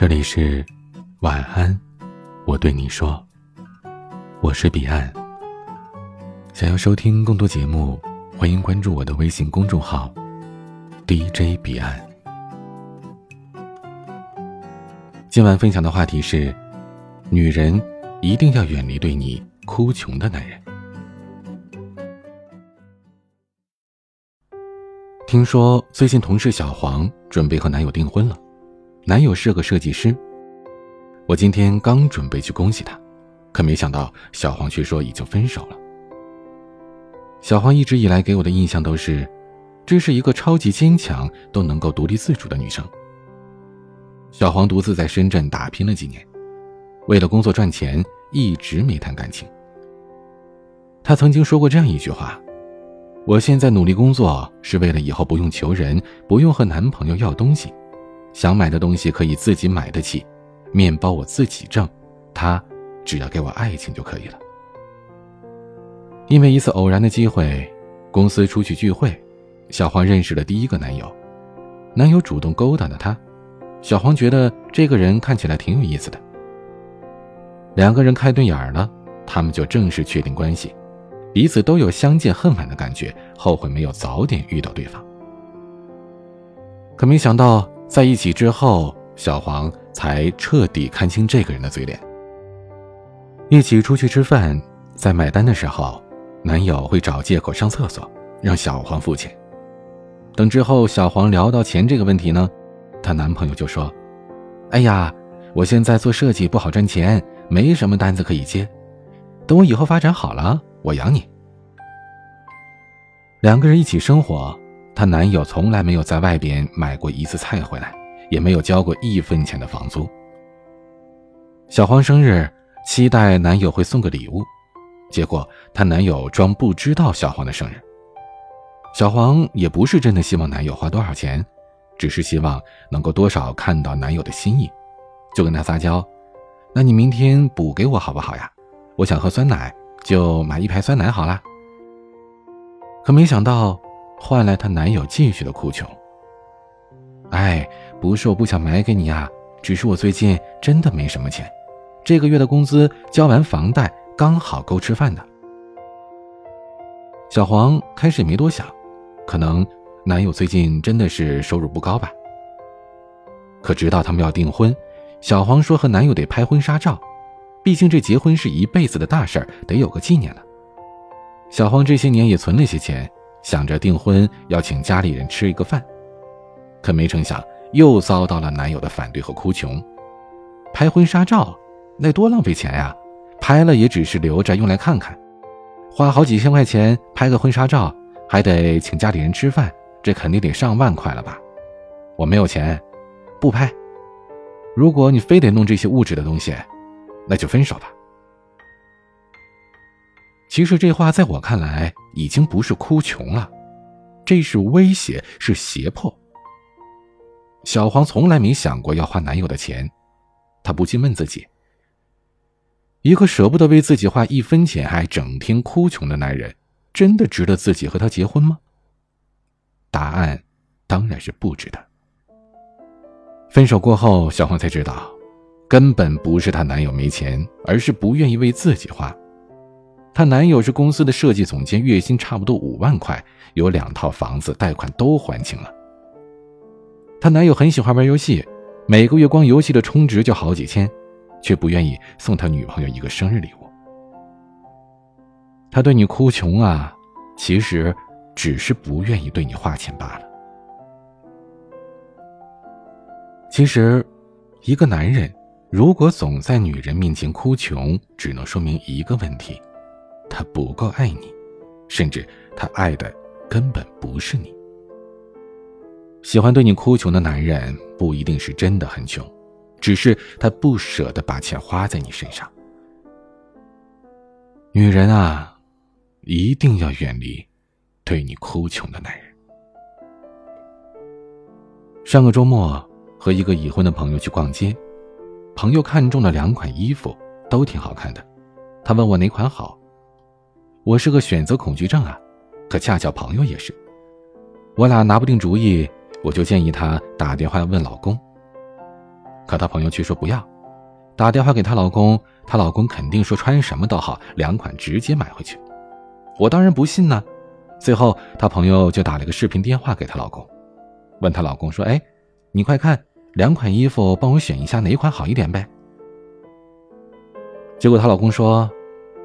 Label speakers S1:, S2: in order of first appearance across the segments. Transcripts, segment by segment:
S1: 这里是晚安，我对你说，我是彼岸。想要收听更多节目，欢迎关注我的微信公众号 DJ 彼岸。今晚分享的话题是：女人一定要远离对你哭穷的男人。听说最近同事小黄准备和男友订婚了，男友是个设计师。我今天刚准备去恭喜他，可没想到小黄却说已经分手了。小黄一直以来给我的印象都是，这是一个超级坚强、都能够独立自主的女生。小黄独自在深圳打拼了几年，为了工作赚钱，一直没谈感情。她曾经说过这样一句话。我现在努力工作，是为了以后不用求人，不用和男朋友要东西，想买的东西可以自己买得起，面包我自己挣，他只要给我爱情就可以了。因为一次偶然的机会，公司出去聚会，小黄认识了第一个男友，男友主动勾搭的她，小黄觉得这个人看起来挺有意思的，两个人开对眼了，他们就正式确定关系。彼此都有相见恨晚的感觉，后悔没有早点遇到对方。可没想到，在一起之后，小黄才彻底看清这个人的嘴脸。一起出去吃饭，在买单的时候，男友会找借口上厕所，让小黄付钱。等之后小黄聊到钱这个问题呢，她男朋友就说：“哎呀，我现在做设计不好赚钱，没什么单子可以接，等我以后发展好了。”我养你。两个人一起生活，她男友从来没有在外边买过一次菜回来，也没有交过一分钱的房租。小黄生日，期待男友会送个礼物，结果她男友装不知道小黄的生日。小黄也不是真的希望男友花多少钱，只是希望能够多少看到男友的心意，就跟他撒娇：“那你明天补给我好不好呀？我想喝酸奶。”就买一排酸奶好了。可没想到，换来她男友继续的哭穷。哎，不是我不想买给你呀，只是我最近真的没什么钱，这个月的工资交完房贷刚好够吃饭的。小黄开始也没多想，可能男友最近真的是收入不高吧。可直到他们要订婚，小黄说和男友得拍婚纱照。毕竟这结婚是一辈子的大事儿，得有个纪念呢。小黄这些年也存了些钱，想着订婚要请家里人吃一个饭，可没成想又遭到了男友的反对和哭穷。拍婚纱照，那多浪费钱呀！拍了也只是留着用来看看，花好几千块钱拍个婚纱照，还得请家里人吃饭，这肯定得上万块了吧？我没有钱，不拍。如果你非得弄这些物质的东西。那就分手吧。其实这话在我看来已经不是哭穷了，这是威胁，是胁迫。小黄从来没想过要花男友的钱，她不禁问自己：一个舍不得为自己花一分钱还整天哭穷的男人，真的值得自己和他结婚吗？答案当然是不值得。分手过后，小黄才知道。根本不是她男友没钱，而是不愿意为自己花。她男友是公司的设计总监，月薪差不多五万块，有两套房子，贷款都还清了。她男友很喜欢玩游戏，每个月光游戏的充值就好几千，却不愿意送他女朋友一个生日礼物。他对你哭穷啊，其实只是不愿意对你花钱罢了。其实，一个男人。如果总在女人面前哭穷，只能说明一个问题：他不够爱你，甚至他爱的根本不是你。喜欢对你哭穷的男人不一定是真的很穷，只是他不舍得把钱花在你身上。女人啊，一定要远离对你哭穷的男人。上个周末和一个已婚的朋友去逛街。朋友看中了两款衣服，都挺好看的。他问我哪款好。我是个选择恐惧症啊，可恰巧朋友也是。我俩拿不定主意，我就建议她打电话问老公。可她朋友却说不要，打电话给她老公，她老公肯定说穿什么都好，两款直接买回去。我当然不信呢。最后，她朋友就打了个视频电话给她老公，问她老公说：“哎，你快看，两款衣服，帮我选一下哪一款好一点呗。”结果她老公说：“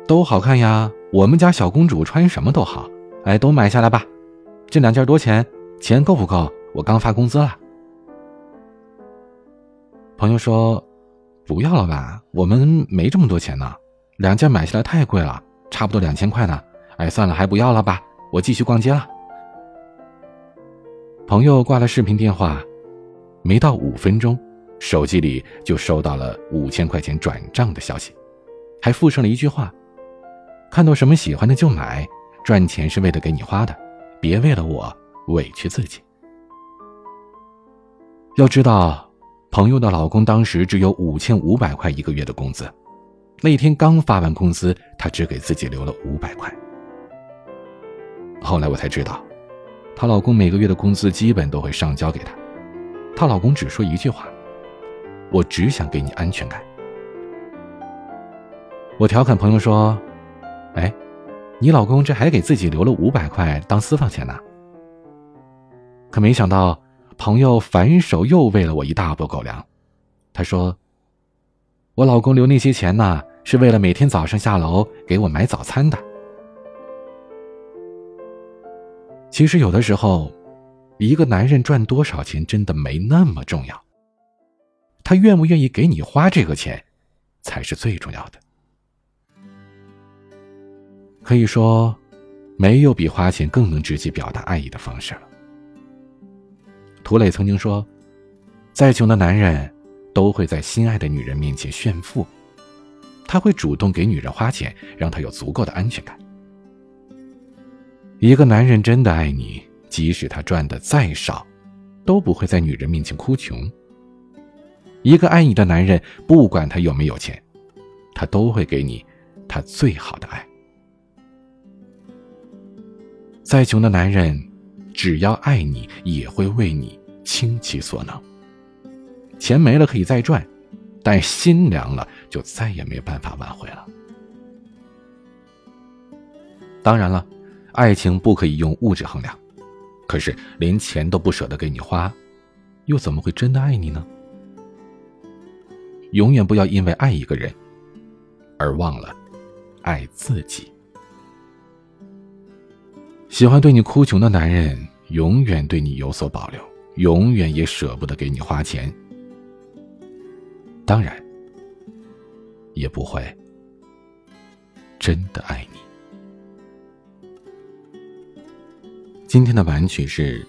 S1: 都好看呀，我们家小公主穿什么都好，哎，都买下来吧。这两件多钱？钱够不够？我刚发工资了。”朋友说：“不要了吧，我们没这么多钱呢，两件买下来太贵了，差不多两千块呢。哎，算了，还不要了吧，我继续逛街了。”朋友挂了视频电话，没到五分钟，手机里就收到了五千块钱转账的消息，还附上了一句话：“看到什么喜欢的就买，赚钱是为了给你花的，别为了我委屈自己。”要知道。朋友的老公当时只有五千五百块一个月的工资，那天刚发完工资，她只给自己留了五百块。后来我才知道，她老公每个月的工资基本都会上交给她，她老公只说一句话：“我只想给你安全感。”我调侃朋友说：“哎，你老公这还给自己留了五百块当私房钱呢。”可没想到。朋友反手又喂了我一大波狗粮，他说：“我老公留那些钱呢，是为了每天早上下楼给我买早餐的。”其实有的时候，一个男人赚多少钱真的没那么重要，他愿不愿意给你花这个钱，才是最重要的。可以说，没有比花钱更能直接表达爱意的方式了。涂磊曾经说：“再穷的男人，都会在心爱的女人面前炫富，他会主动给女人花钱，让她有足够的安全感。一个男人真的爱你，即使他赚的再少，都不会在女人面前哭穷。一个爱你的男人，不管他有没有钱，他都会给你他最好的爱。再穷的男人。”只要爱你，也会为你倾其所能。钱没了可以再赚，但心凉了就再也没办法挽回了。当然了，爱情不可以用物质衡量，可是连钱都不舍得给你花，又怎么会真的爱你呢？永远不要因为爱一个人，而忘了爱自己。喜欢对你哭穷的男人，永远对你有所保留，永远也舍不得给你花钱。当然，也不会真的爱你。今天的晚曲是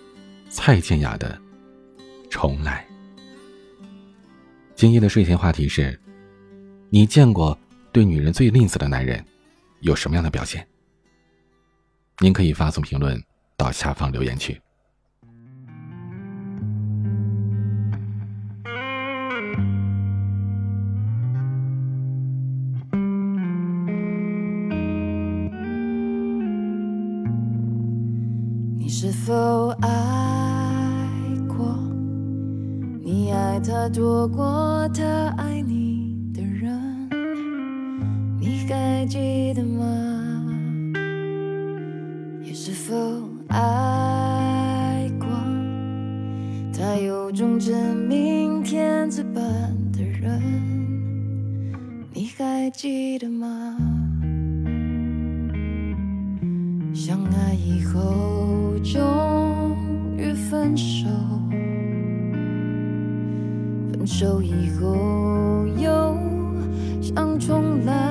S1: 蔡健雅的《重来》。今夜的睡前话题是：你见过对女人最吝啬的男人有什么样的表现？您可以发送评论到下方留言区。
S2: 你是否爱过？你爱他多过他爱你的人？你还记得吗？记得吗？相爱以后终于分手，分手以后又想重来。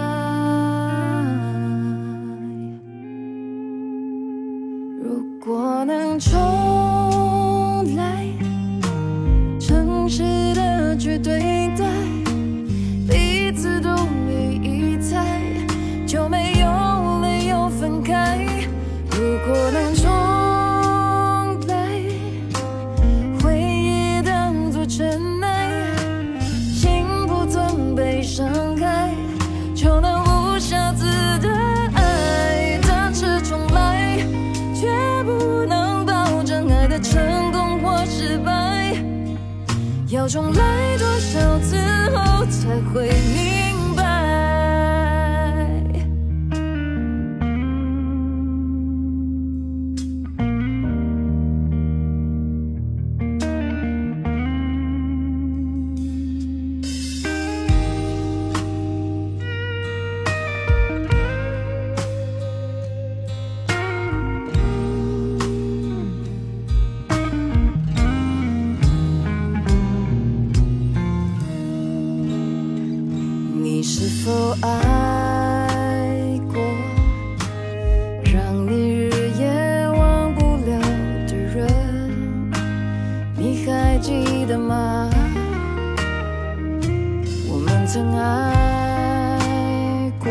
S2: 要重来多少次后才会明曾爱过，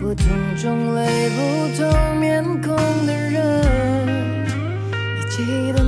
S2: 不同种类、不同面孔的人，你记得。